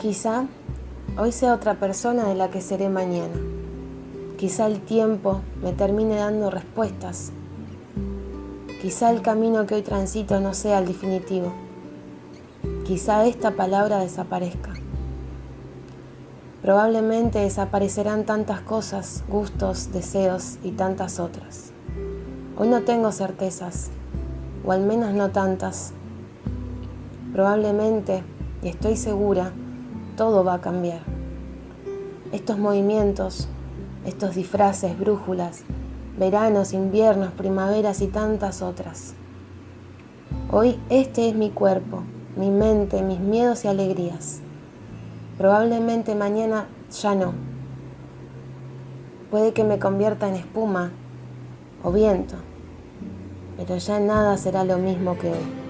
Quizá hoy sea otra persona de la que seré mañana. Quizá el tiempo me termine dando respuestas. Quizá el camino que hoy transito no sea el definitivo. Quizá esta palabra desaparezca. Probablemente desaparecerán tantas cosas, gustos, deseos y tantas otras. Hoy no tengo certezas, o al menos no tantas. Probablemente, y estoy segura, todo va a cambiar. Estos movimientos, estos disfraces, brújulas, veranos, inviernos, primaveras y tantas otras. Hoy este es mi cuerpo, mi mente, mis miedos y alegrías. Probablemente mañana ya no. Puede que me convierta en espuma o viento, pero ya nada será lo mismo que hoy.